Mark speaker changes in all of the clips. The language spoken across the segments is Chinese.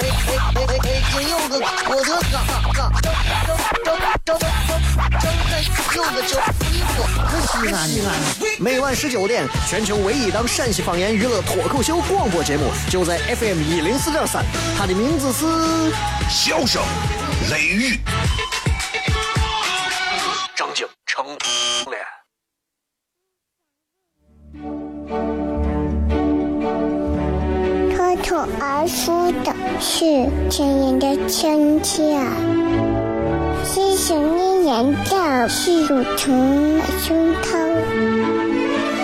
Speaker 1: 哎哎哎哎！金柚子，我的嘎嘎，张张张张张张柚子酒，衣服可西安？每晚十九点，全球唯一档陕西方言娱乐脱口秀广播节目，就在 FM 一零四点三，它的名字是《
Speaker 2: 笑声雷雨》，
Speaker 3: 是亲人的亲切，是想念人的是乳虫的胸膛，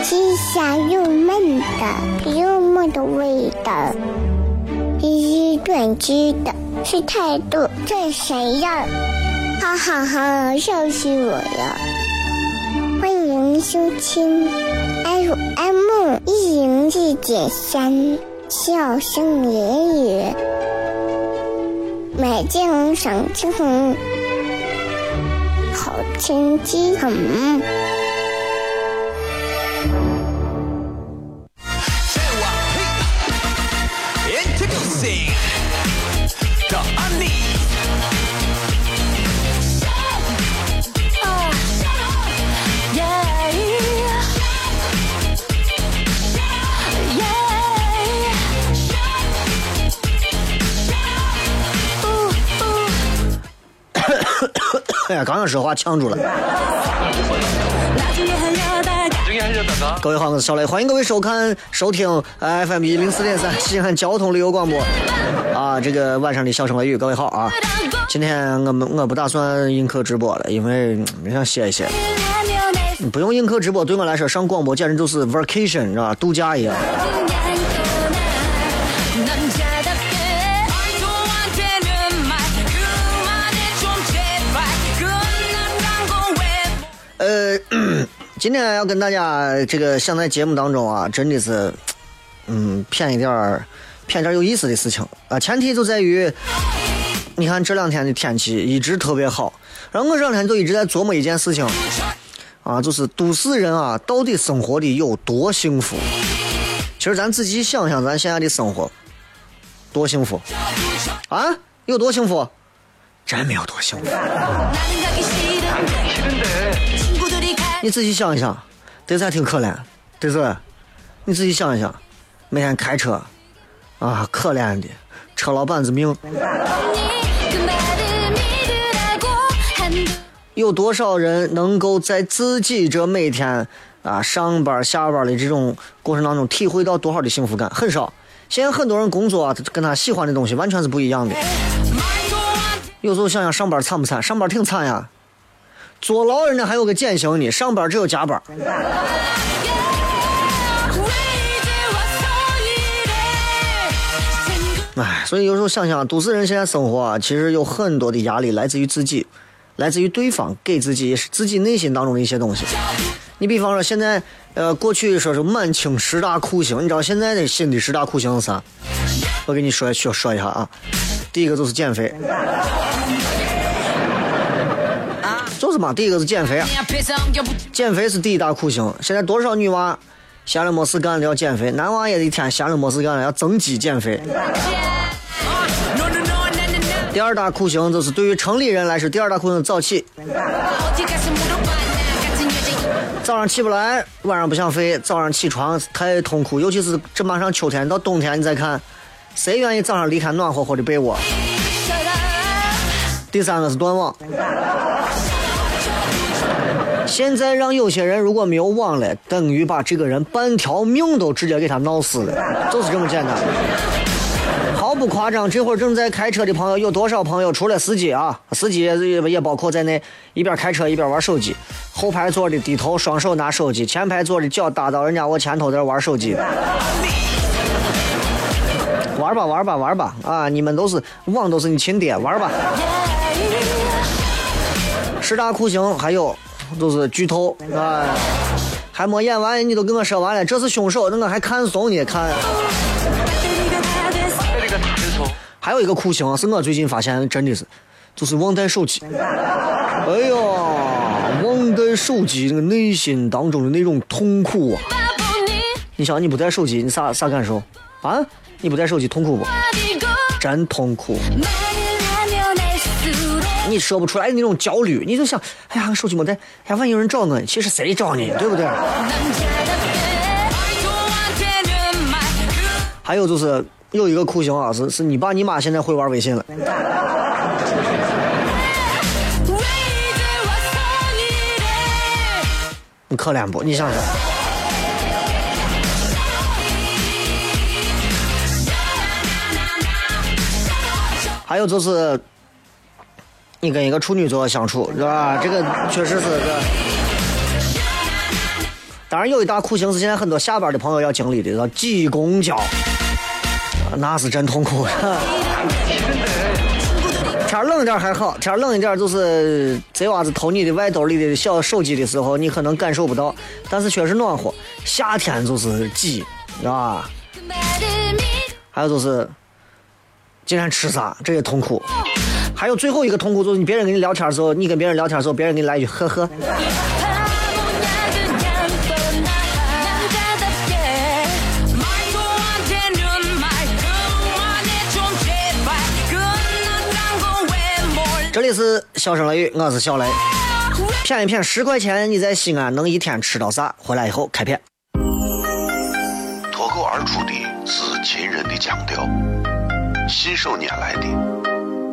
Speaker 3: 是香又闷的幽默的味道，是短知的是态度这谁呀？哈哈哈，笑死我了！欢迎收听 FM 一零四点三。笑声言语，美景赏晴好天气很。刚刚说话呛住了。各位好，我是小雷，欢迎各位收看、收听 FM 一零四点三西安交通旅游广播。啊，这个晚上的小声雷雨，各位好啊！今天我们我不打算映客直播了，因为我想歇一歇。不用映客直播，对我来说上广播简直就是 vacation，知道吧？度假一样。呃，今天要跟大家这个想在节目当中啊，真的是，嗯，骗一点儿，骗点有意思的事情啊。前提就在于，你看这两天的天气一直特别好，然后我这两天就一直在琢磨一件事情，啊，就是都市人啊，到底生活的有多幸福？其实咱仔细想想，咱现在的生活多幸福啊？有多幸福？真没有多幸福。你仔细想一想，德才挺可怜，对不对？你仔细想一想，每天开车，啊，可怜的车老板子命。有多少人能够在自己这每天啊上班下班的这种过程当中体会到多少的幸福感？很少。现在很多人工作啊，跟他喜欢的东西完全是不一样的。有时候想想上班惨不惨？上班挺惨呀。坐牢人家还有个减刑呢，上班只有加班。哎，所以有时候想想，都市人现在生活啊，其实有很多的压力来自于自己，来自于对方给自己，自己内心当中的一些东西。你比方说，现在呃，过去说是满清十大酷刑，你知道现在的新的十大酷刑是啥？我给你说说说一下啊，第一个就是减肥。是嘛，第一个是减肥啊，减肥是第一大酷刑。现在多少女娃闲了没事干了要减肥，男娃也一天闲了没事干了要增肌减肥。第二大酷刑就是对于城里人来说，第二大酷刑早起。早上起不来，晚上不想睡，早上起床太痛苦，尤其是这马上秋天到冬天，你再看，谁愿意早上离开暖和和的被窝？第三个是断网。现在让有些人如果没有网了，等于把这个人半条命都直接给他闹死了，就是这么简单。毫不夸张，这会儿正在开车的朋友有多少朋友？除了司机啊，司机也也包括在内，一边开车一边玩手机。后排坐的低头双手拿手机，前排坐的脚搭到人家我前头在玩手机。玩吧玩吧玩吧啊！你们都是网都是你亲爹，玩吧。十大酷刑还有。就是剧透啊！还没演完，你都跟我说完了，这是凶手，那我还看怂呢？看。还有一个酷刑是我最近发现，真的是，就是忘带手机。哎呀，忘带手机，那个内心当中的那种痛苦啊！你想，你不带手机，你啥啥感受啊？你不带手机痛苦不？真痛苦。你说不出来那种焦虑，你就想，哎呀，手机没带，哎呀，万一有人找我，其实谁找你，对不对？还有就是有一个酷刑啊，是是你爸你妈现在会玩微信了。你可怜不？你想想。还有就是，你跟一个处女座相处，是吧？这个确实是个。当然，有一大酷刑是现在很多下班的朋友要经历的，叫挤公交，那是真痛苦。天冷一点还好，天冷一点就是贼娃子偷你的外兜里的小手机的时候，你可能感受不到，但是确实暖和。夏天就是挤，是吧？还有就是。今天吃啥？这也痛苦。还有最后一个痛苦就是，你别人跟你聊天的时候，你跟别人聊天的时候，别人给你来一句呵呵。这里是笑声雷雨，我是小雷。骗一骗十块钱，你在西安能一天吃到啥？回来以后开片。
Speaker 2: 脱口而出的是秦人的腔调。信手拈来的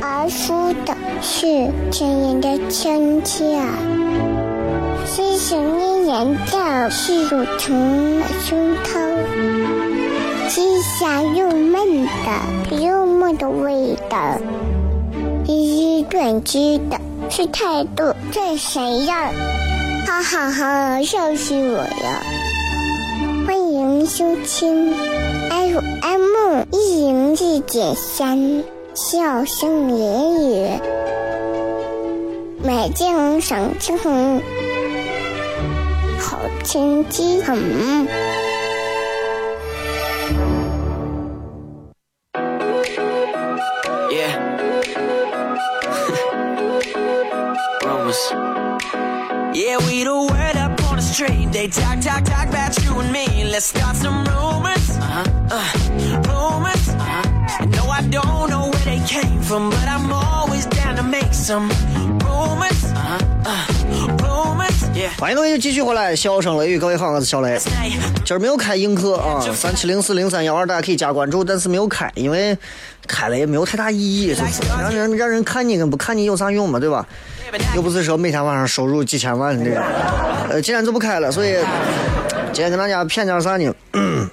Speaker 4: 而说的是亲人的亲切，是想念人的是乳虫胸膛，是香又闷的幽默的味道，是短知的，是态度这谁样？哈哈哈，笑死我了！欢迎收听 FM 一零四点三。笑声言语，美景赏晴好天气很。Yeah. Rumors. Yeah, we the word up on the street. They talk, talk, talk about you and me. Let's start some rumors. Uh-huh. Uh, rumors. Uh-huh.
Speaker 3: 欢迎各位继续回来，笑声雷雨，各位好，我是小雷。今儿没有开映客啊，三七零四零三幺二，大家可以加关注，但是没有开，因为开了也没有太大意义，是不是？让人让人看你跟不看你有啥用嘛，对吧？又不是说每天晚上收入几千万的那种。呃，今天就不开了，所以今天跟大家骗点啥呢？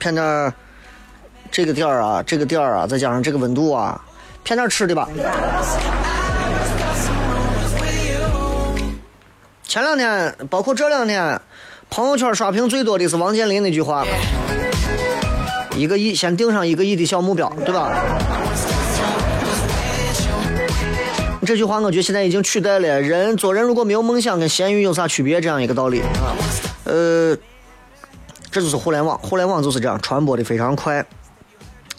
Speaker 3: 骗点。这个点儿啊，这个点儿啊，再加上这个温度啊，骗点吃的吧。前两天，包括这两天，朋友圈刷屏最多的是王健林那句话：“一个亿，先定上一个亿的小目标，对吧？”这句话我觉得现在已经取代了人做人如果没有梦想跟咸鱼有啥区别这样一个道理啊。呃，这就是互联网，互联网就是这样传播的非常快。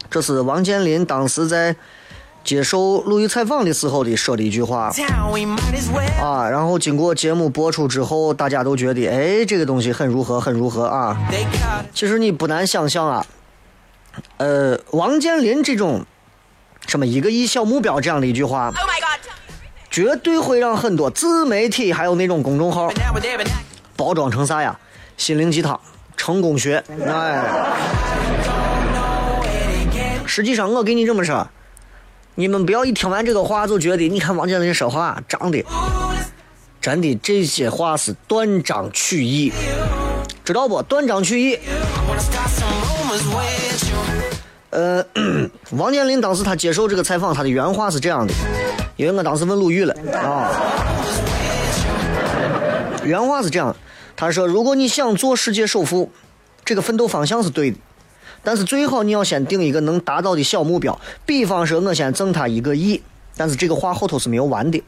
Speaker 3: 这是王健林当时在接受录音采访的时候的说的一句话啊，然后经过节目播出之后，大家都觉得哎，这个东西很如何，很如何啊。其实你不难想象啊，呃，王健林这种什么一个亿小目标这样的一句话，绝对会让很多自媒体还有那种公众号包装成啥呀？心灵鸡汤、成功学，哎。实际上，我给你这么说，你们不要一听完这个话就觉得，你看王健林说话长得，真的这些话是断章取义，知道不？断章取义。呃，王健林当时他接受这个采访，他的原话是这样的，因为我当时问鲁豫了啊，原话是这样，他说：“如果你想做世界首富，这个奋斗方向是对的，但是最好你要先定一个能达到的小目标，比方说我先挣他一个亿，但是这个话后头是没有完的。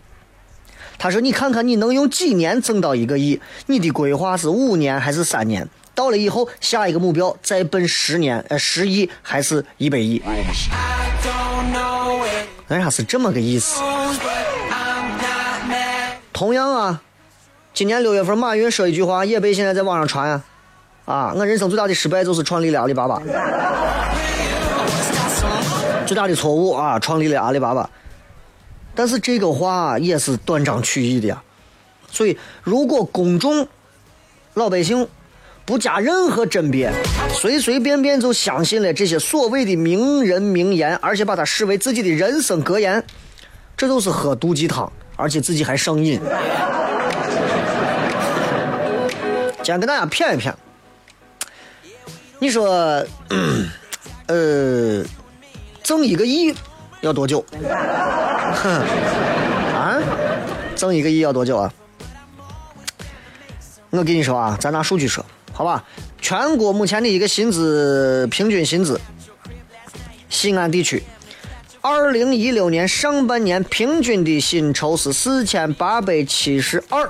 Speaker 3: 他说：你看看你能用几年挣到一个亿？你的规划是五年还是三年？”到了以后，下一个目标再奔十年，呃，十亿还是一百亿？人家是这么个意思。同样啊，今年六月份，马云说一句话，也被现在在网上传啊。啊，我人生最大的失败就是创立了阿里巴巴。最大的错误啊，创立了阿里巴巴。但是这个话也是断章取义的呀。所以，如果公众老百姓。不加任何甄别，随随便便就相信了这些所谓的名人名言，而且把它视为自己的人生格言，这都是喝毒鸡汤，而且自己还上瘾。今天跟大家骗一骗，你说，呃，挣一个亿要多久？哼，啊，挣一个亿要多久啊？我跟你说啊，咱拿数据说。好吧，全国目前的一个薪资平均薪资，西安地区，二零一六年上半年平均的薪酬是四千八百七十二，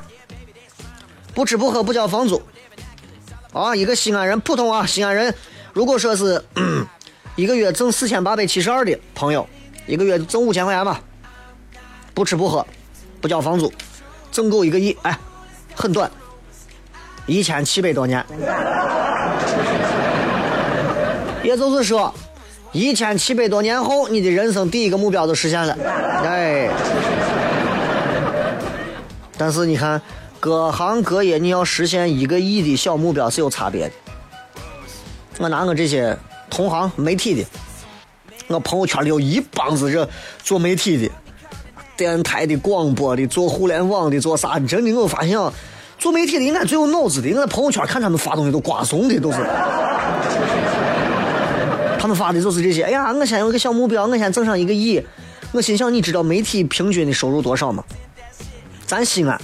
Speaker 3: 不吃不喝不交房租，啊，一个西安人普通啊，西安人，如果说是 一个月挣四千八百七十二的朋友，一个月挣五千块钱吧，不吃不喝不交房租，挣够一个亿，哎，很短。一千七百多年，也就是说，一千七百多年后，你的人生第一个目标就实现了。哎，但是你看，各行各业你要实现一个亿的小目标是有差别的。我拿我这些同行媒体的，我朋友圈里有一帮子这做媒体的、电台的、广播的、做互联网的、做啥？真的，我发现。做媒体的应该最有脑子的，我在朋友圈看他们发东西都瓜怂的，都是。他们发的就是这些。哎呀，我先有个小目标，我先挣上一个亿。我心想，你知道媒体平均的收入多少吗？咱西安，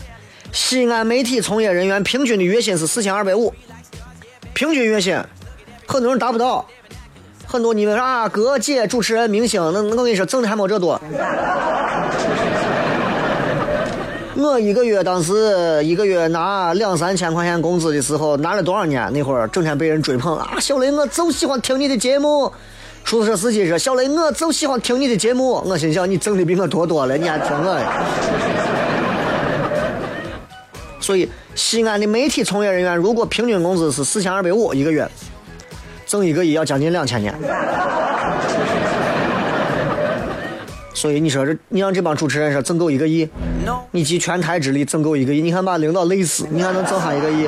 Speaker 3: 西安媒体从业人员平均的月薪是四千二百五，平均月薪，很多人达不到。很多你们啊，哥姐、主持人、明星，那我跟你说，挣的还没这多。我一个月当时一个月拿两三千块钱工资的时候，拿了多少年？那会儿整天被人追捧啊！小雷，我就喜欢听你的节目。出租车司机说：“小雷，我就喜欢听你的节目。”我心想：你挣的比我多多了，你还听我？所以，西安的媒体从业人员如果平均工资是四千二百五一个月，挣一个亿要将近两千年。所以你说这，你让这帮主持人说挣够一个亿，你集全台之力挣够一个亿，你看把领导累死，你还能挣上一个亿？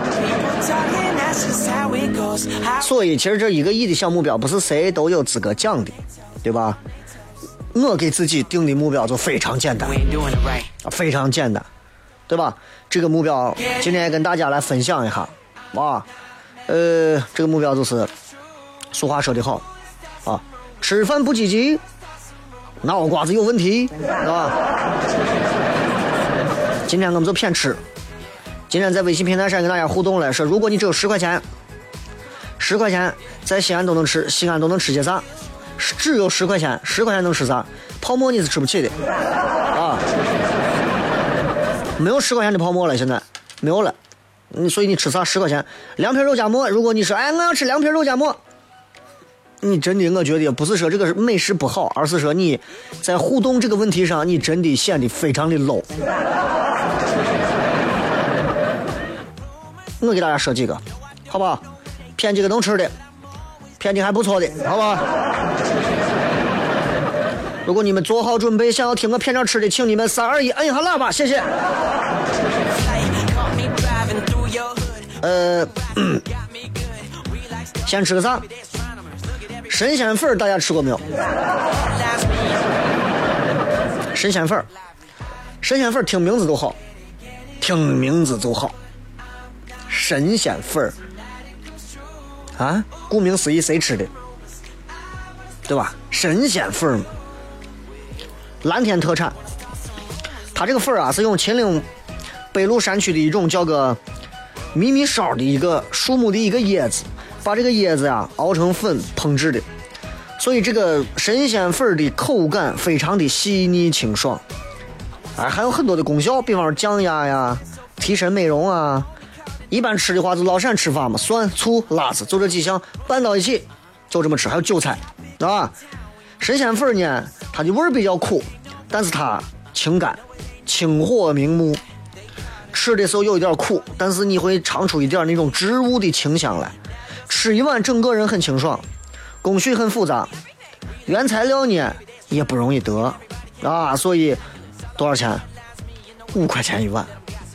Speaker 3: 所以其实这一个亿的小目标不是谁都有资格讲的，对吧？我给自己定的目标就非常简单，非常简单，对吧？这个目标今天跟大家来分享一下，哇，呃，这个目标就是，俗话说得好，啊，吃饭不积极。脑瓜子有问题，是吧？今天我们就偏吃。今天在微信平台上跟大家互动了，说如果你只有十块钱，十块钱在西安都能吃，西安都能吃些啥？只有十块钱，十块钱能吃啥？泡沫你是吃不起的，啊！没有十块钱的泡沫了，现在没有了。你所以你吃啥？十块钱凉皮肉夹馍。如果你说，哎，我要吃凉皮肉夹馍。你真的，我觉得不是说这个美食不好，而是说你在互动这个问题上，你真的显得非常的 low。我给大家说几个，好不好？骗几个能吃的，骗的还不错的，好不好？如果你们做好准备，想要听我片场吃的，请你们三二一，摁一下喇叭，谢谢。呃，先吃个啥？神仙粉大家吃过没有？神仙粉神仙粉听名字都好，听名字就好。神仙粉啊，顾名思义，谁吃的？对吧？神仙粉嘛，蓝天特产。它这个粉儿啊，是用秦岭北麓山区的一种叫个迷迷烧的一个树木的一个叶子，把这个叶子呀熬成粉烹制的，所以这个神仙粉儿的口感非常的细腻清爽，哎，还有很多的功效，比方说降压呀、提神美容啊。一般吃的话就老陕吃法嘛，蒜、醋、辣子，就这几项拌到一起，就这么吃。还有韭菜，啊，神仙粉儿呢，它的味儿比较苦，但是它清甘，清火明目。吃的时候有一点苦，但是你会尝出一点那种植物的清香来。吃一碗，整个人很清爽。工序很复杂，原材料呢也不容易得啊，所以多少钱？五块钱一碗，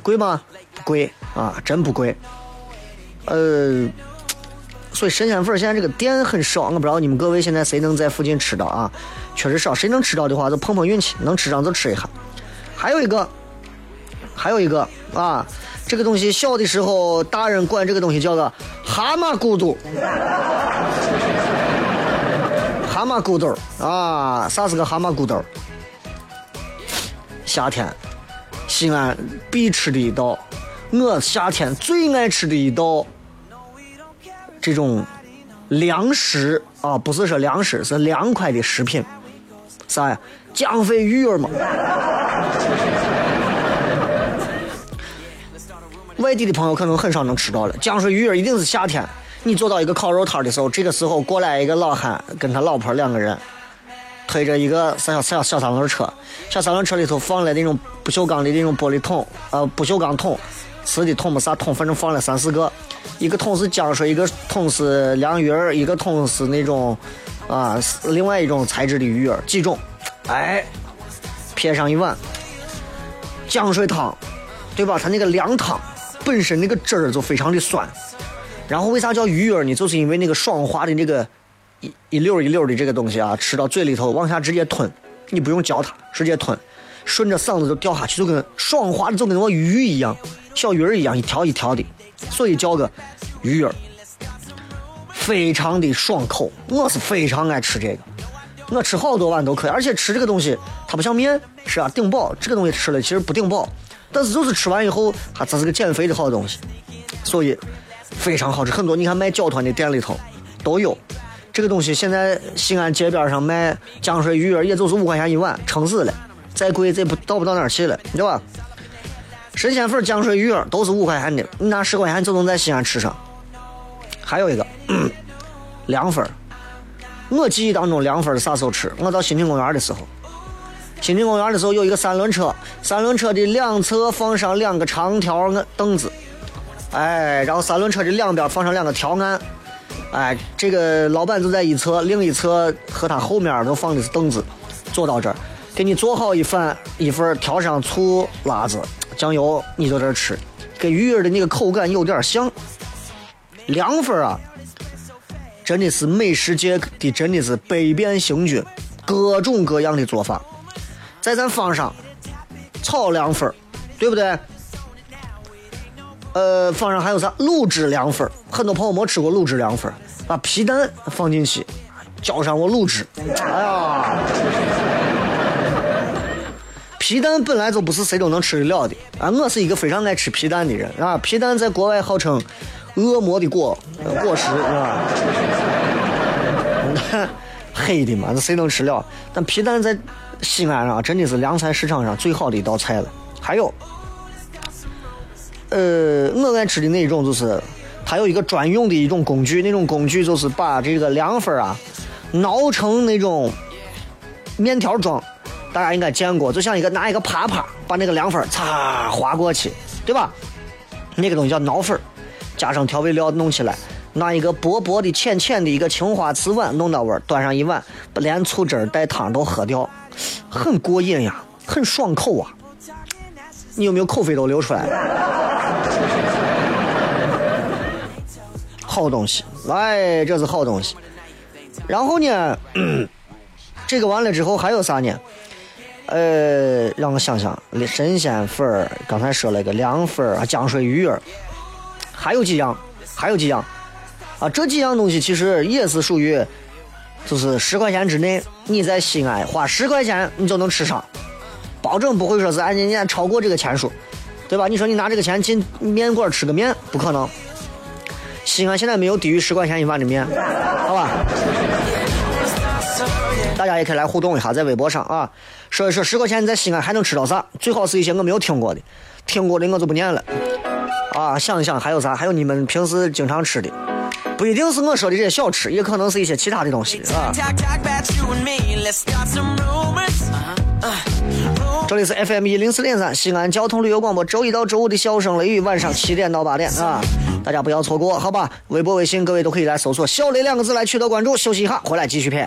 Speaker 3: 贵吗？不贵啊，真不贵。呃，所以神仙粉现在这个店很少，我不知道你们各位现在谁能在附近吃到啊？确实少，谁能吃到的话就碰碰运气，能吃上就吃一下。还有一个，还有一个啊，这个东西小的时候大人管这个东西叫做蛤蟆骨肚。蛤蟆骨头啊，啥是个蛤蟆骨头？夏天西安必吃的一道，我夏天最爱吃的一道，这种粮食啊，不是说粮食，是凉快的食品，啥呀？姜飞鱼儿嘛。外地的朋友可能很少能吃到了，江水鱼儿一定是夏天。你坐到一个烤肉摊的时候，这个时候过来一个老汉跟他老婆两个人，推着一个小小小三轮车，小三轮车里头放了那种不锈钢的那种玻璃桶，呃，不锈钢桶，瓷的桶没啥桶，反正放了三四个，一个桶是浆水，一个桶是凉鱼儿，一个桶是那种啊，另外一种材质的鱼儿，几种，哎，撇上一碗浆水汤，对吧？它那个凉汤本身那个汁儿就非常的酸。然后为啥叫鱼儿呢？就是因为那个爽滑的那个一一溜一溜的这个东西啊，吃到嘴里头往下直接吞，你不用嚼它，直接吞，顺着嗓子就掉下去，就跟爽滑的，就跟我鱼一样，小鱼儿一样，一条一条的，所以叫个鱼儿，非常的爽口。我是非常爱吃这个，我吃好多碗都可以，而且吃这个东西它不像面，是啊，顶饱。这个东西吃了其实不顶饱，但是就是吃完以后，它这是个减肥的好东西，所以。非常好吃，很多你看卖饺团的店里头都有这个东西。现在西安街边上卖浆水鱼儿，也就是五块钱一碗，撑死了。再贵再不到不到哪儿去了，对吧？神仙粉、浆水鱼儿都是五块钱的，你拿十块钱就能在西安吃上。还有一个凉粉，我记忆当中凉粉啥时候吃？我到新亭公园的时候，新亭公园的时候有一个三轮车，三轮车的两侧放上两个长条凳子。哎，然后三轮车的两边放上两个条案，哎，这个老板就在一侧，另一侧和他后面都放的是凳子，坐到这儿，给你做好一份一份，调上醋、辣子、酱油，你就这吃，跟鱼儿的那个口感有点像。凉粉啊，真的是美食界的真的是百变星君，各种各样的做法，在咱方上炒凉粉，对不对？呃，放上还有啥卤汁凉粉很多朋友没吃过卤汁凉粉把皮蛋放进去，浇上我卤汁。哎呀，皮蛋本来就不是谁都能吃得了的啊！我是一个非常爱吃皮蛋的人啊！皮蛋在国外号称恶魔的果果实，是吧？黑的嘛，这谁能吃了？但皮蛋在西安啊，真的是凉菜市场上最好的一道菜了。还有。呃，我爱吃的那一种就是，它有一个专用的一种工具，那种工具就是把这个凉粉啊挠成那种面条状，大家应该见过，就像一个拿一个耙耙把那个凉粉擦划过去，对吧？那个东西叫挠粉，加上调味料弄起来，拿一个薄薄的、浅浅的一个青花瓷碗弄到味儿，端上一碗，连醋汁带汤都喝掉，很过瘾呀，很爽口啊！你有没有口水都流出来了？好东西，哎，这是好东西。然后呢，这个完了之后还有啥呢？呃，让我想想，神仙粉儿，刚才说了一个凉粉儿啊，江水鱼儿，还有几样，还有几样，啊，这几样东西其实也是属于，就是十块钱之内，你在西安花十块钱你就能吃上，保证不会说是按人家超过这个钱数，对吧？你说你拿这个钱进面馆吃个面，不可能。西安现在没有低于十块钱一碗的面，好吧？大家也可以来互动一下，在微博上啊，说一说十块钱你在西安还能吃到啥？最好是一些我没有听过的，听过的我就不念了。啊，想一想还有啥？还有你们平时经常吃的，不一定是我说的这些小吃，也可能是一些其他的东西啊。这里是 FM 一零四点三西安交通旅游广播，周一到周五的笑声雷雨，晚上七点到八点啊，大家不要错过，好吧？微博、微信，各位都可以来搜索“小雷”两个字来取得关注。休息一下，回来继续片。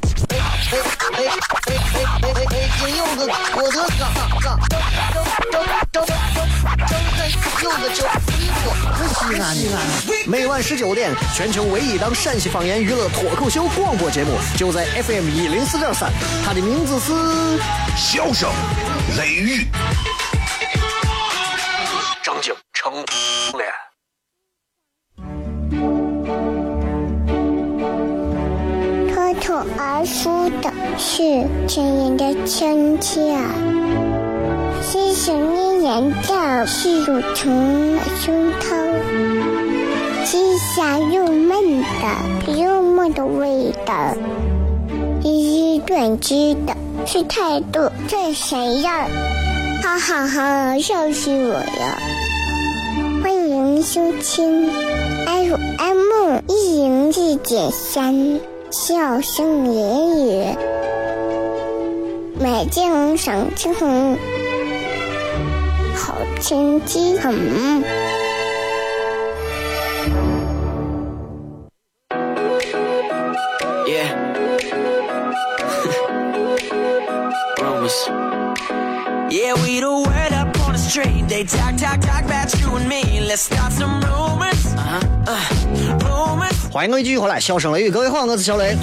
Speaker 3: 哎哎哎哎哎哎！金柚子，我的嘎嘎嘎！张张张张张柚子酒，西安西安。每晚十九点，全球唯一档陕西方言娱乐脱口秀广播节目，就在 FM 一零四点三。它的名字是《
Speaker 2: 笑声雷雨》。
Speaker 3: 张景成脸。
Speaker 4: 脱口而出的是亲人的亲切，是想念人的是乳虫的胸膛，是香又闷的幽默的味道，一是断肢的是态度这谁样？哈哈哈，笑死我了！欢迎收听 FM 一零四点三。笑声言语，美景赏晴好天气很。Yeah. Rumors. Yeah, we the word up on the street. They talk, talk, talk about you and me. Let's start some 欢迎各位继续回来，笑声雷雨，各位好，我是小雷。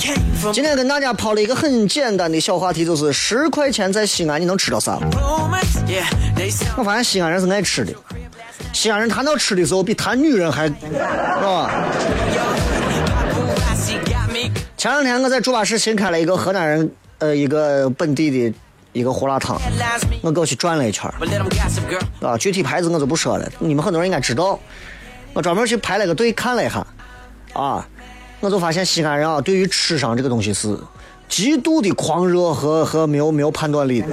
Speaker 4: 今天跟大家抛了一个很简单的小话题，就是十块钱在西安你能吃到啥？我发现西安人是爱吃的，西安人谈到吃的时候比谈女人还，是吧？前两天我在猪八市新开了一个河南人呃一个本地的一个胡辣汤，我过去转了一圈啊，具体牌子我就不说了，你们很多人应该知道，我专门去排了个队看了一下。啊，我就发现西安人啊，对于吃上这个东西是极度的狂热和和没有没有判断力的。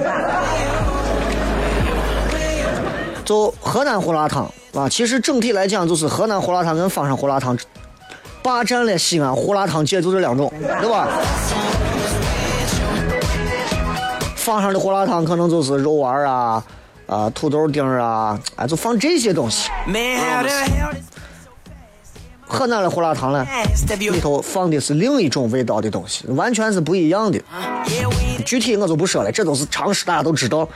Speaker 4: 就河南胡辣汤啊，其实整体来讲，就是河南胡辣汤跟方上胡辣汤霸占了西安胡辣汤界就这两种，对吧？方上的胡辣汤可能就是肉丸啊啊土豆丁啊，哎，就放这些东西。河南的胡辣汤呢，里头放的是另一种味道的东西，完全是不一样的。具体我就不说了，这都是常识，大家都知道。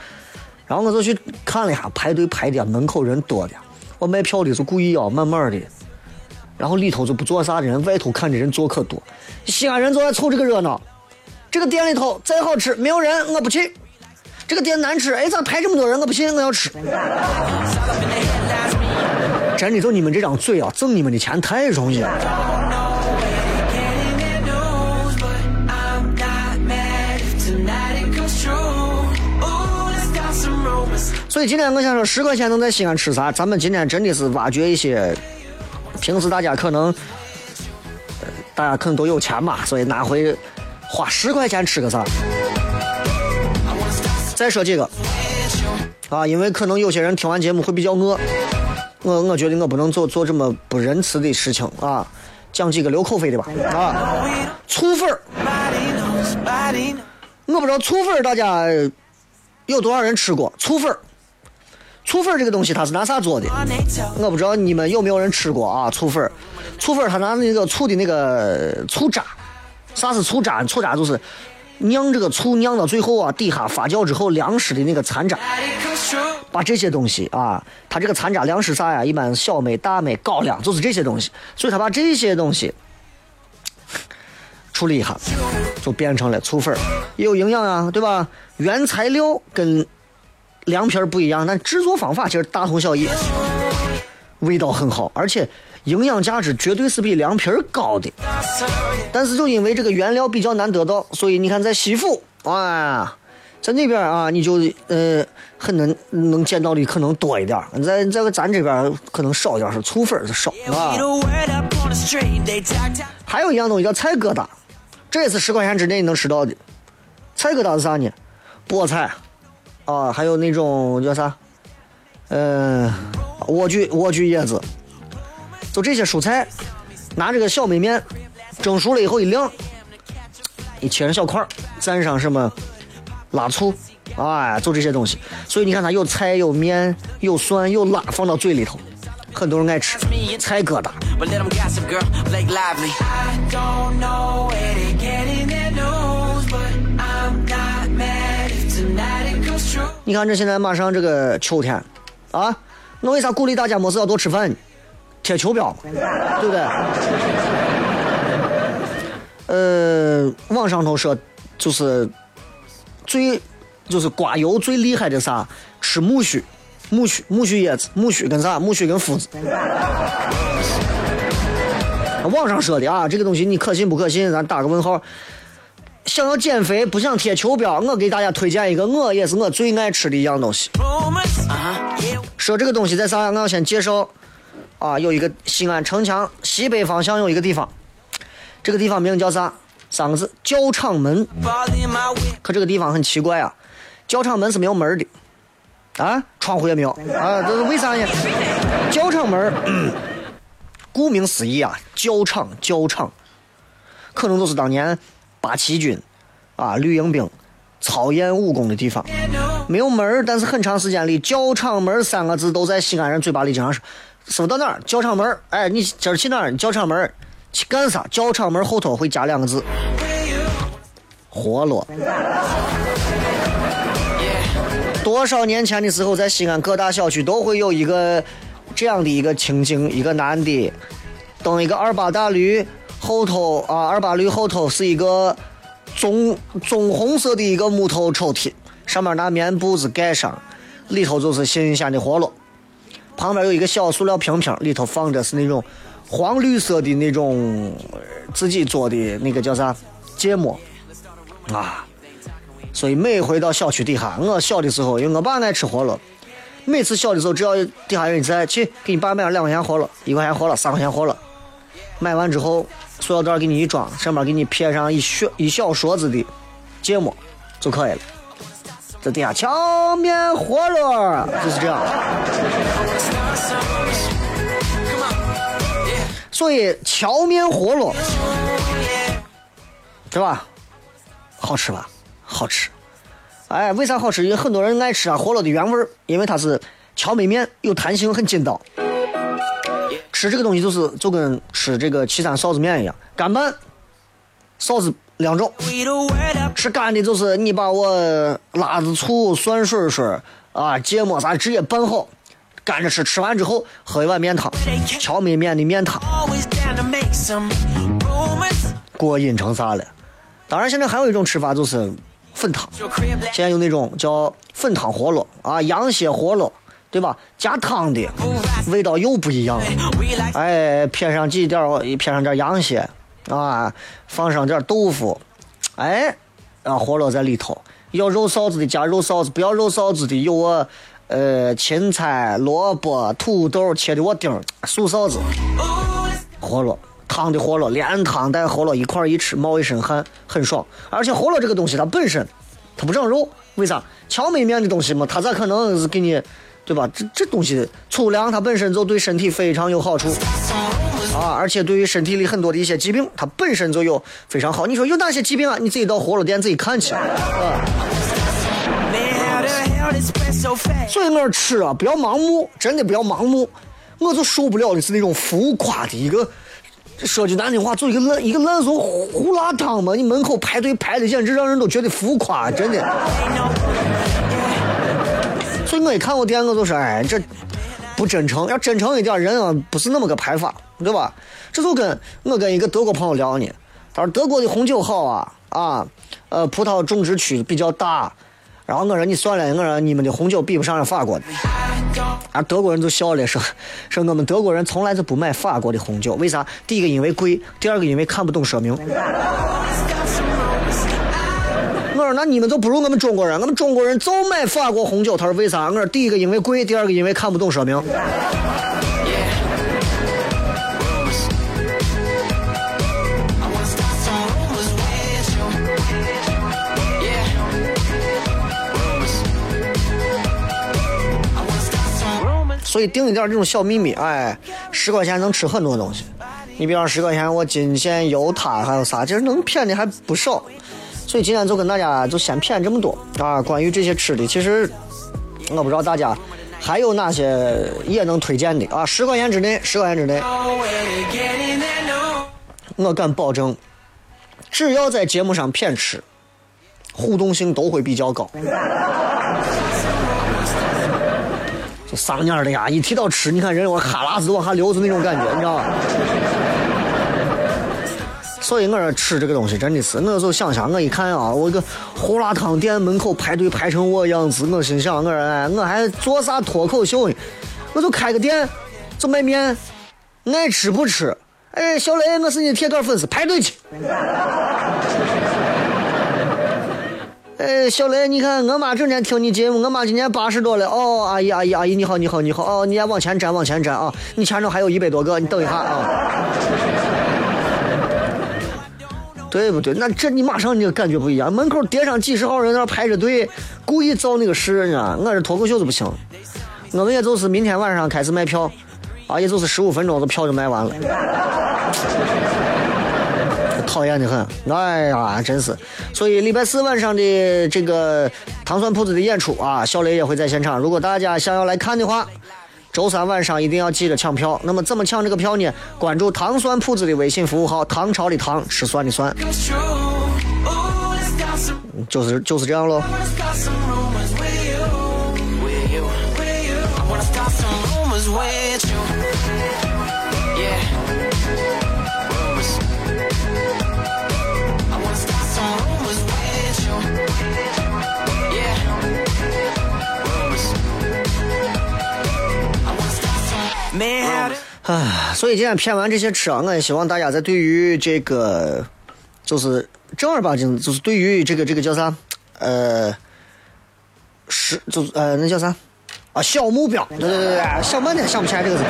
Speaker 4: 然后我就去看了一下，排队排的门口人多的，我卖票的就故意要慢慢的。然后里头就不做啥的人，外头看的人坐可多。西安人就爱凑这个热闹。这个店里头再好吃，没有人我不去。这个店难吃，哎咋排这么多人？我不信，我要吃。真的就你们这张嘴啊，挣你们的钱太容易了。所以今天我想说，十块钱能在西安吃啥？咱们今天真的是挖掘一些平时大家可能，大家可能都有钱嘛，所以拿回花十块钱吃个啥？再说几个啊，因为可能有些人听完节目会比较饿。我我觉得我不能做做这么不仁慈的事情啊，讲几个流口水的吧啊，醋粉儿，我不知道醋粉儿大家
Speaker 3: 有多少人吃过醋粉儿？醋粉儿这个东西它是拿啥做的？我不知道你们有没有人吃过啊？醋粉儿，醋粉儿它拿那个醋的那个醋渣，啥是醋渣？醋渣就是酿这个醋酿到最后啊，底下发酵之后粮食的那个残渣，把这些东西啊，它这个残渣粮食啥呀？一般小麦、大麦、高粱就是这些东西，所以它把这些东西处理一下，就变成了醋粉，也有营养啊，对吧？原材料跟凉皮儿不一样，但制作方法其实大同小异，味道很好，而且营养价值绝对是比凉皮儿高的。但是就因为这个原料比较难得到，所以你看在西府啊，在那边啊，你就呃很能能见到的可能多一点儿，在在咱这边可能少一点儿，是醋粉儿是少啊。还有一样东西叫菜疙瘩，这也是十块钱之内能吃到的。菜疙瘩是啥呢？菠菜啊，还有那种叫啥？嗯、莴苣莴苣叶子，就这些蔬菜，拿这个小麦面蒸熟了以后一晾，一切成小块儿，蘸上什么辣醋，哎，就这些东西。所以你看它有菜有面有蒜有辣放到嘴里头，很多人爱吃菜疙瘩。
Speaker 5: But let them gossip, girl. Blake Lively. I don't know where they getting their news, but I'm not mad if tonight it comes true.
Speaker 3: 你看这现在马上这个秋天，啊，那为啥鼓励大家没事要多吃饭呢？贴秋膘，对不对？呃，网上头说就是最就是刮油最厉害的啥？吃苜蓿，苜蓿苜蓿叶子，苜蓿跟啥？苜蓿跟麸子。网上说的啊，这个东西你可信不可信？咱打个问号。想要减肥，不想贴秋膘，我给大家推荐一个，我也是我最爱吃的一样东西。
Speaker 5: Uh-huh.
Speaker 3: 说这个东西在啥？我要先介绍啊，有一个西安城墙西北方向有一个地方，这个地方名叫啥？三个字，教场门。可这个地方很奇怪啊，教场门是没有门的，啊，窗户也没有啊，这是为啥呢？教场门，顾名思义啊，教场教场，可能就是当年八旗军啊绿营兵操练武功的地方。没有门但是很长时间里，教场门三个字都在西安人嘴巴里经常说。师傅到哪儿？教场门儿。哎，你今儿去哪儿？教场门儿。去干啥？教场门后头会加两个字，活络。多少年前的时候，在西安各大小区都会有一个这样的一个情景：一个男的蹬一个二八大驴，后头啊，二八驴后头是一个棕棕红色的一个木头抽屉，上面拿棉布子盖上，里头就是新鲜的活络。旁边有一个小塑料瓶瓶，里头放着是那种黄绿色的那种自己做的那个叫啥芥末啊。所以每回到小区底下，我小的时候，因为我爸爱吃活络，每次小的时候，只要底下有人在，去给你爸买了两块钱活络，一块钱活络，三块钱活络。买完之后，塑料袋给你一装，上面给你撇上一小一小勺子的芥末就可以了。这底下荞面活络就是这样。所以荞面活络，对吧？好吃吧？好吃。哎，为啥好吃？因为很多人爱吃啊，活络的原味，因为它是荞麦面，有弹性，很筋道。吃这个东西就是就跟吃这个岐山臊子面一样，干拌，臊子两种。吃干的就是你把我辣子醋、蒜水水啊、芥末啥直接拌好，干着吃。吃完之后喝一碗面汤，荞麦面的面汤，过瘾成啥了？当然，现在还有一种吃法就是粉汤，现在有那种叫粉汤活络啊，羊血活络，对吧？加汤的，味道又不一样了。哎，撇上几点儿，撇上点羊血啊，放上点豆腐，哎，啊，活络在里头。要肉臊子的加肉臊子，不要肉臊子的有我，呃，芹菜、萝卜、土豆切的我丁儿，素臊子，活络。汤的活络，连汤带活络一块一吃，冒一身汗，很爽。而且活络这个东西它本身它不长肉，为啥？荞麦面的东西嘛，它咋可能是给你，对吧？这这东西粗粮它本身就对身体非常有好处。啊，而且对于身体里很多的一些疾病，它本身就有非常好。你说有哪些疾病啊？你自己到活络店自己看去。啊，所以我吃啊，不要盲目，真的不要盲目。我就受不了的是那种浮夸的一个，说句难听话，就一个烂一个烂俗胡辣汤嘛，你门口排队排的简直让人都觉得浮夸，真的。所以我一看我店，我就说，哎，这不真诚，要真诚一点，人啊不是那么个排法，对吧？这就跟我跟一个德国朋友聊呢，他说德国的红酒好啊啊，呃，葡萄种植区比较大。然后我说你算了，我说你们的红酒比不上法国的。啊，德国人就笑了，说说我们德国人从来就不买法国的红酒，为啥？第一个因为贵，第二个因为看不懂说明。我说那你们就不如我们中国人，我们中国人就买法国红酒。他说为啥？我说第一个因为贵，第二个因为看不懂说明。所以定一点这种小秘密，哎，十块钱能吃很多东西。你比方十块钱，我金线、油塔还有啥，其实能骗的还不少。所以今天就跟大家就先骗这么多啊。关于这些吃的，其实我不知道大家还有哪些也能推荐的啊。十块钱之内，十块钱之内，我敢保证，只要在节目上骗吃，互动性都会比较高。就丧蔫儿的呀，一提到吃，你看人我哈喇子都往下流，就那种感觉，你知道吧？所以我说吃这个东西真的是，我就想想，我一看啊，我个胡辣汤店门口排队排成我样子，我心想，我说哎，我还做啥脱口秀呢？我就开个店，就卖面，爱吃不吃。哎，小雷，我是你铁杆粉丝，排队去。哎，小雷，你看我妈整天听你节目，我妈今年八十多了。哦，阿姨，阿姨，阿姨，你好，你好，你好。哦，你也往前站，往前站啊！你前头还有一百多个，你等一下啊。对不对？那这你马上你就感觉不一样，门口叠上几十号人在那排着队，故意造那个势呢。我这脱口秀就不行，我们也就是明天晚上开始卖票，啊，也就是十五分钟，这票就卖完了。讨厌的很，哎呀，真是。所以礼拜四晚上的这个糖蒜铺子的演出啊，小雷也会在现场。如果大家想要来看的话，周三晚上一定要记得抢票。那么怎么抢这个票呢？关注糖蒜铺子的微信服务号“唐朝的唐，吃蒜的蒜”，就是就是这样喽。所以今天骗完这些吃啊，我也希望大家在对于这个，就是正儿八经，就是对于这个这个叫啥，呃，是就是呃那叫啥啊小目标，对对对对，想半天想不起来这个字。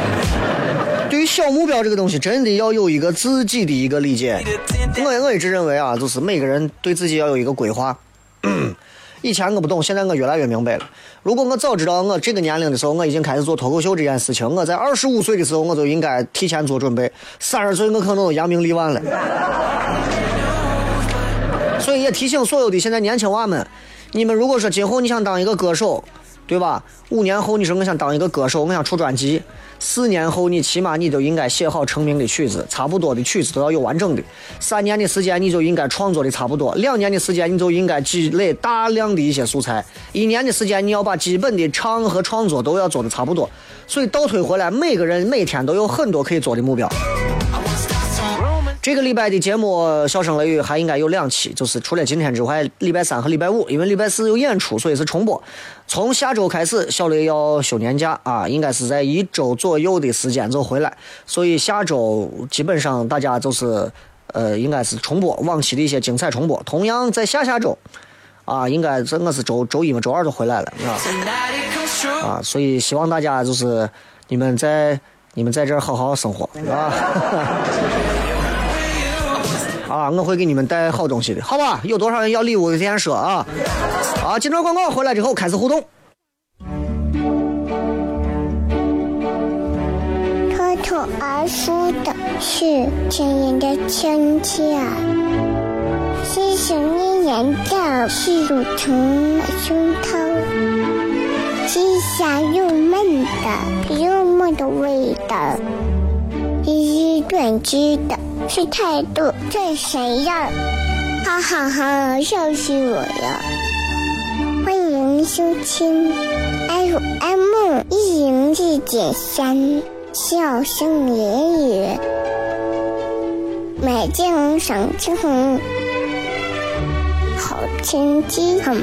Speaker 3: 对于小目标这个东西，真的要有一个自己的一个理解。我我一直认为啊，就是每个人对自己要有一个规划。以前我不懂，现在我越来越明白了。如果我早知道我这个年龄的时候，我已经开始做脱口秀这件事情，我在二十五岁的时候我就应该提前做准备。三十岁我可能都扬名立万了。所以也提醒所有的现在年轻娃们，你们如果说今后你想当一个歌手，对吧？五年后你说我想当一个歌手，我想出专辑，四年后你起码你都应该写好成名的曲子，差不多的曲子都要有完整的。三年的时间你就应该创作的差不多，两年的时间你就应该积累大量的一些素材，一年的时间你要把基本的唱和创作都要做的差不多。所以倒推回来，每个人每天都有很多可以做的目标。这个礼拜的节目《笑声雷雨》还应该有两期，就是除了今天之外，礼拜三和礼拜五，因为礼拜四有演出，所以是重播。从下周开始，小雷要休年假啊，应该是在一周左右的时间就回来，所以下周基本上大家就是呃，应该是重播往期的一些精彩重播。同样在下下周啊，应该这我是周周一嘛，周二就回来了.啊，所以希望大家就是你们在你们在这儿好好生活啊。啊，我会给你们带好东西的，好吧？有多少人要礼物的，先说啊！啊，进段广告回来之后开始互动。
Speaker 4: 脱口而出的是亲人的亲切，是细细念念的是乳虫胸膛，鸡下又闷的又闷的味道，一一断肢的是态度，这谁呀？哈哈哈，笑死我了！欢迎收听 FM 一零四点三，笑声言语，美景赏青红，好天气很。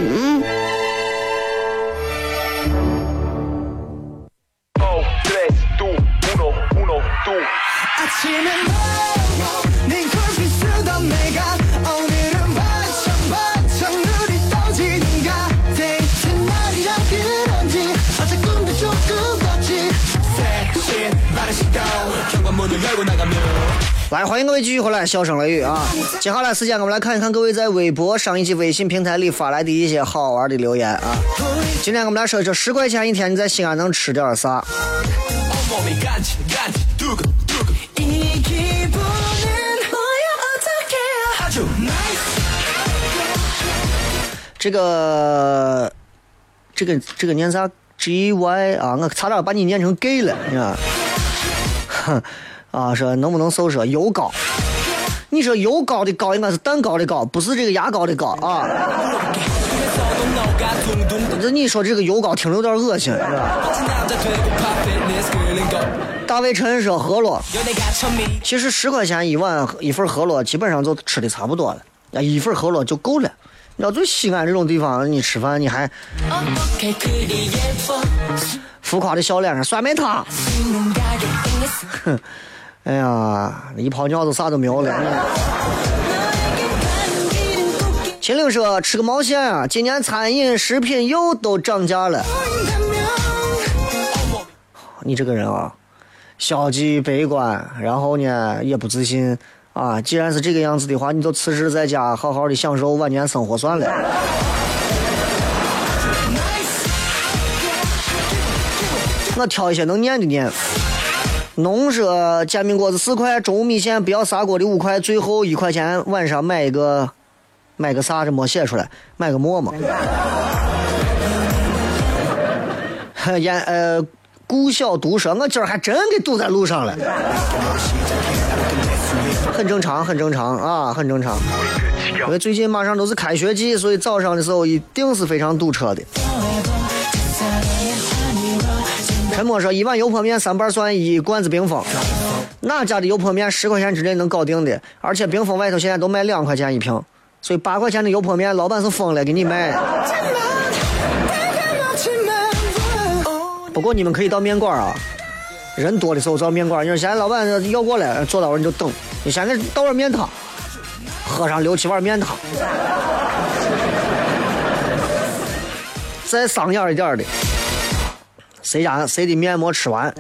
Speaker 3: 来，欢迎各位继续回来，笑声雷雨啊！接下来时间，我们来看一看各位在微博、上一期微信平台里发来的一些好玩的留言啊。今天我们来说一说十块钱一天你在西安能吃点啥？这个这个这个念啥 G Y 啊？我差点把你念成 gay 了，你看。啊，说能不能搜说油膏？你说油膏的膏应该是蛋糕的糕，不是这个牙膏的膏啊。那你说这个油膏听着有点恶心，是吧？大卫陈说
Speaker 6: 饸饹，
Speaker 3: 其实十块钱一碗一份饸饹，基本上就吃的差不多了，一份饸饹就够了。要住西安这种地方，你吃饭你还浮夸的笑脸上酸梅汤，哼，哎呀，一泡尿都啥都没有了。秦岭说吃个毛线啊，今年餐饮食品又都涨价了。你这个人啊，消极悲观，然后呢，也不自信。啊。既然是这个样子的话，你就辞职在家，好好的享受晚年生活算了。我挑一些能念的念。农说煎饼果子四块，中午米线不要砂锅的五块，最后一块钱晚上买一个，买个啥这没写出来，买个馍馍。烟呃，顾小毒说，我今儿还真给堵在路上了，很正常，很正常啊，很正常。因为最近马上都是开学季，所以早上的时候一定是非常堵车的。陈默说，一碗油泼面三瓣蒜，一罐子冰峰。哪家的油泼面十块钱之内能搞定的？而且冰峰外头现在都卖两块钱一瓶，所以八块钱的油泼面，老板是疯了给你卖。不过你们可以到面馆啊，人多的时候找面馆，你说现在老板要过来，坐到那你就等。你现在倒碗面汤，喝上六七碗面汤，再桑眼一点的，谁家谁的面没吃完，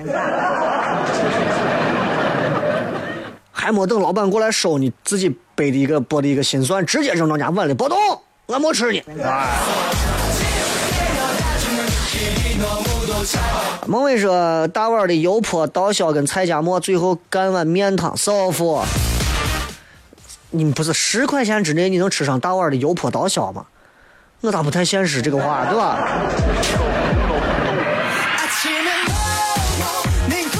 Speaker 3: 还没等老板过来收你自己背的一个剥的一个心酸，直接扔到人家碗里，别动，俺没吃呢。孟伟说：“大碗的油泼刀削跟菜夹馍，最后干碗面汤，少说。你不是十块钱之内你能吃上大碗的油泼刀削吗？我咋不太现实这个话，对吧？”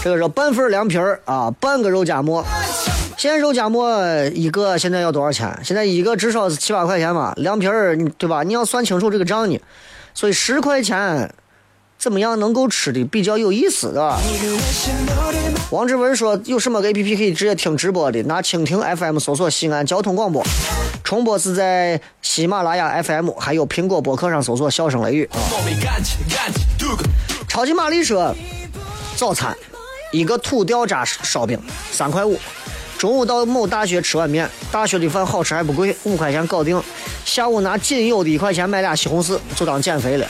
Speaker 3: 这个是半份凉皮儿啊，半个肉夹馍。先肉夹馍一个，现在要多少钱？现在一个至少是七八块钱吧。凉皮儿，对吧？你要算清楚这个账呢。所以十块钱。怎么样能够吃的比较有意思的？王志文说：“有什么个 APP 可以直接听直播的？拿蜻蜓 FM 搜索西安交通广播。重播是在喜马拉雅 FM，还有苹果播客上搜索笑声雷雨
Speaker 6: 啊。”
Speaker 3: 超级玛丽说：“早餐，一个土掉渣烧饼，三块五。中午到某大学吃碗面，大学的饭好吃还不贵，五块钱搞定。下午拿仅有的一块钱买俩西红柿，就当减肥了。”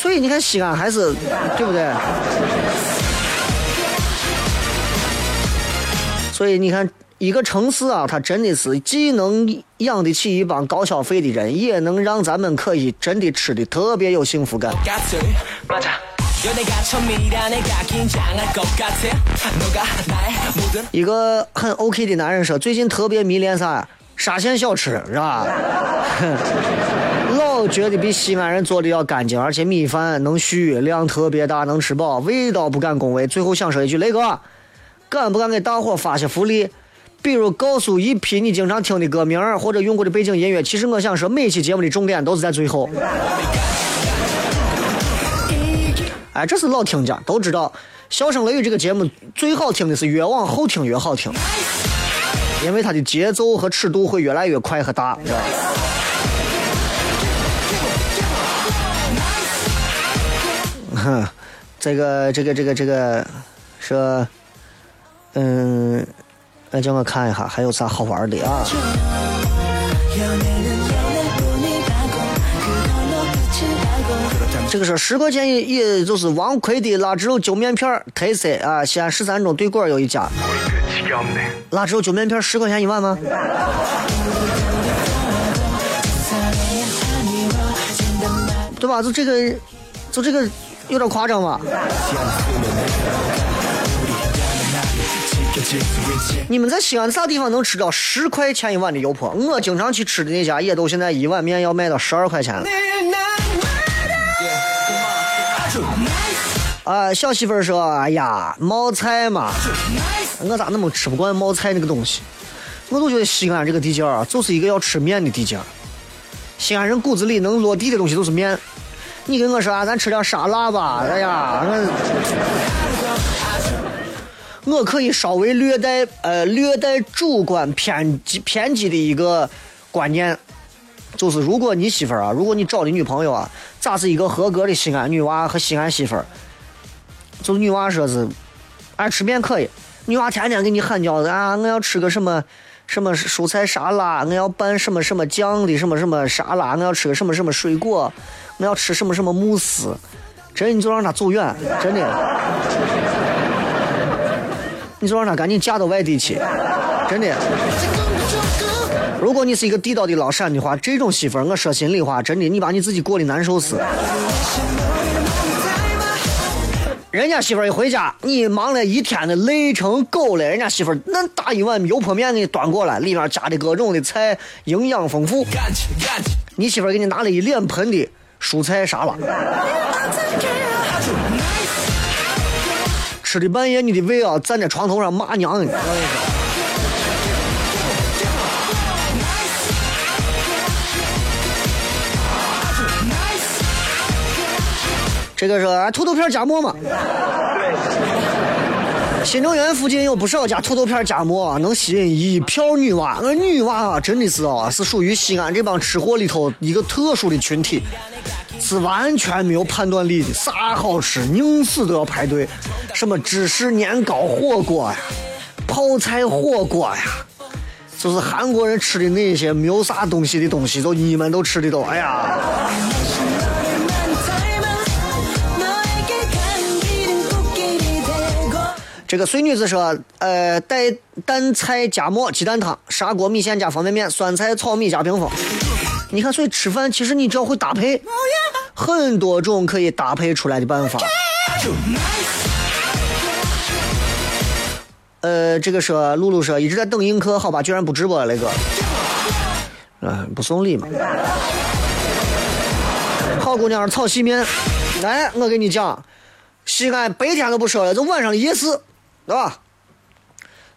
Speaker 3: 所以你看西安还是，对不对？所以你看一个城市啊，它真的是既能养得起一帮高消费的人，也能让咱们可以真的吃的特别有幸福感。一个很 ok 的男人说最近特别迷恋啥，沙县小吃是吧？哼。我觉得比西安人做的要干净，而且米饭能续，量特别大，能吃饱，味道不敢恭维。最后想说一句，雷哥，敢不敢给大伙发些福利？比如告诉一批你经常听的歌名或者用过的背景音乐。其实我想说，每期节目的重点都是在最后。哎，这是老听家都知道，《笑声雷雨》这个节目最好听的是越往后听越好听，因为它的节奏和尺度会越来越快和大，知道哼，这个这个这个这个说，嗯，那叫我看一下还有啥好玩的啊？这个是十块钱一，也就是王奎的腊汁肉揪面片儿特色啊！西安十三中对过有一家腊汁肉揪面片，十块钱一碗吗？对吧？就这个，就这个有点夸张吧？你们在西安啥地方能吃到十块钱一碗的油泼？我经常去吃的那家也都现在一碗面要卖到十二块钱了。啊，小媳妇说：“哎呀，冒菜嘛，我咋那么吃不惯冒菜那个东西？我都觉得西安这个地界儿啊，就是一个要吃面的地界儿。西安人骨子里能落地的东西都是面。你跟我说啊，咱吃点沙拉吧。哎呀，我我可以稍微略带呃略带主观偏激偏激的一个观念，就是如果你媳妇儿啊，如果你找的女朋友啊，咋是一个合格的西安女娃和西安媳妇儿？就是女娃说是爱吃面可以，女娃天天给你喊叫子啊，我要吃个什么什么蔬菜沙拉，我要拌什么什么酱的什么什么沙拉，我要吃个什么什么水果，我要吃什么什么慕斯，真你就让她走远，真的，你就让她赶紧嫁到外地去，真的。如果你是一个地道的老陕的话，这种媳妇儿，我说心里话，真的，你把你自己过得难受死。人家媳妇儿一回家，你忙了一天的累成狗了，人家媳妇儿那大一碗油泼面给你端过来，里面加的各种的菜，营养丰富。你媳妇儿给你拿了一脸盆的蔬菜沙拉，吃的半夜你的胃啊，站在床头上骂娘你。这个是土豆片夹馍嘛？新中原附近有不少家土豆片夹馍，能吸引一票女娃。那女娃啊，真的是啊，是属于西安这帮吃货里头一个特殊的群体，是完全没有判断力的。啥好吃，宁死都要排队。什么芝士年糕火锅呀，泡菜火锅呀，就是韩国人吃的那些没有啥东西的东西，都你们都吃的都，哎呀。这个碎女子说，呃，带蛋菜夹馍、鸡蛋汤、砂锅米线加方便面、酸菜炒米加屏风。你看，所以吃饭其实你只要会搭配，很多种可以搭配出来的办法。呃，这个说露露说一直在等映客，好吧，居然不直播了，雷哥。嗯，不送礼嘛。好姑娘炒细面，来，我跟你讲，西安白天都不说了，就晚上的夜市。对吧？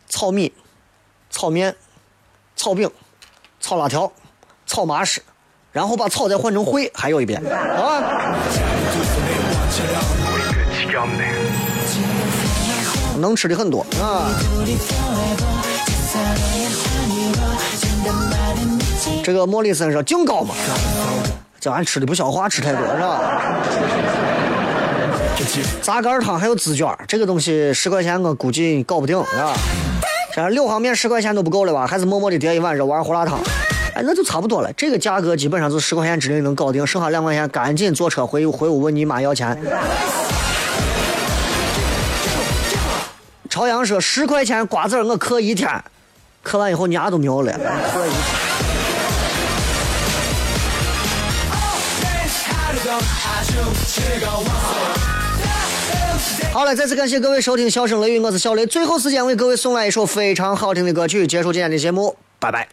Speaker 3: 炒米、炒面、炒饼、炒辣条、炒麻食，然后把炒再换成烩，还有一遍，啊！能吃的很多啊！这个莫里森说净高嘛，叫俺吃的不消化，吃太多是吧？杂干汤还有滋卷这个东西十块钱我估计搞不定，是吧？这六方面十块钱都不够了吧？还是默默的叠一碗肉丸胡辣汤，哎，那就差不多了。这个价格基本上就十块钱之内能搞定，剩下两块钱赶紧坐车回回屋问你妈要钱。朝阳说十块钱瓜子我嗑一天，嗑完以后牙都没有了。好了，再次感谢各位收听《笑声雷雨》，我是小雷。最后时间为各位送来一首非常好听的歌曲，结束今天的节目，拜拜。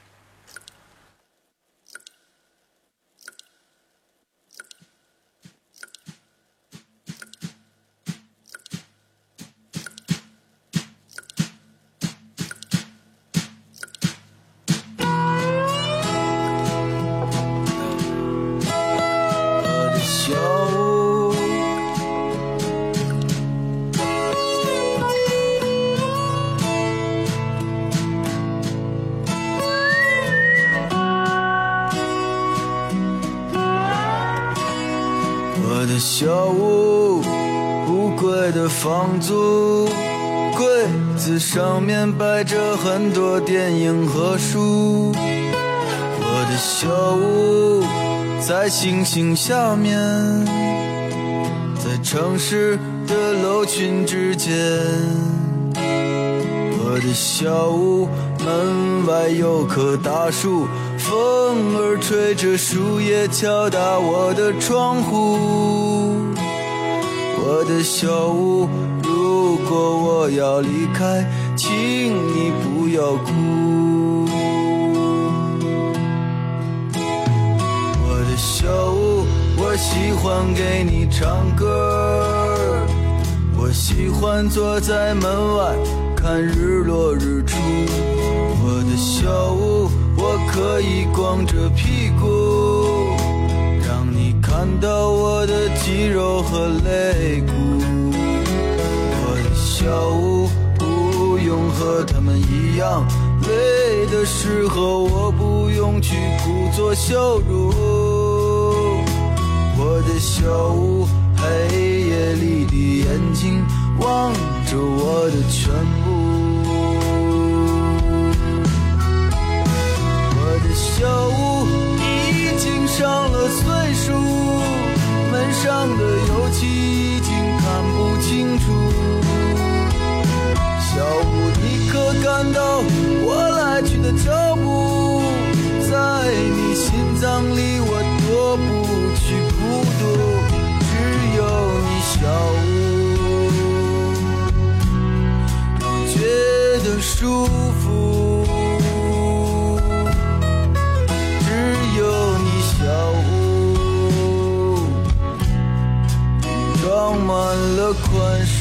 Speaker 7: 房租，柜子上面摆着很多电影和书。我的小屋在星星下面，在城市的楼群之间。我的小屋门外有棵大树，风儿吹着树叶敲打我的窗户。我的小屋，如果我要离开，请你不要哭。我的小屋，我喜欢给你唱歌，我喜欢坐在门外看日落日出。我的小屋，我可以光着屁股，看到我的肌肉和肋骨。我的小屋不用和他们一样，累的时候我不用去故作羞辱。我的小屋，黑夜里的眼睛望着我的全部。我的小屋上了岁数，门上的油漆已经看不清楚。小屋，你可感到我来去的脚步？在你心脏里，我躲不去孤独，只有你小屋觉得舒服。宽恕。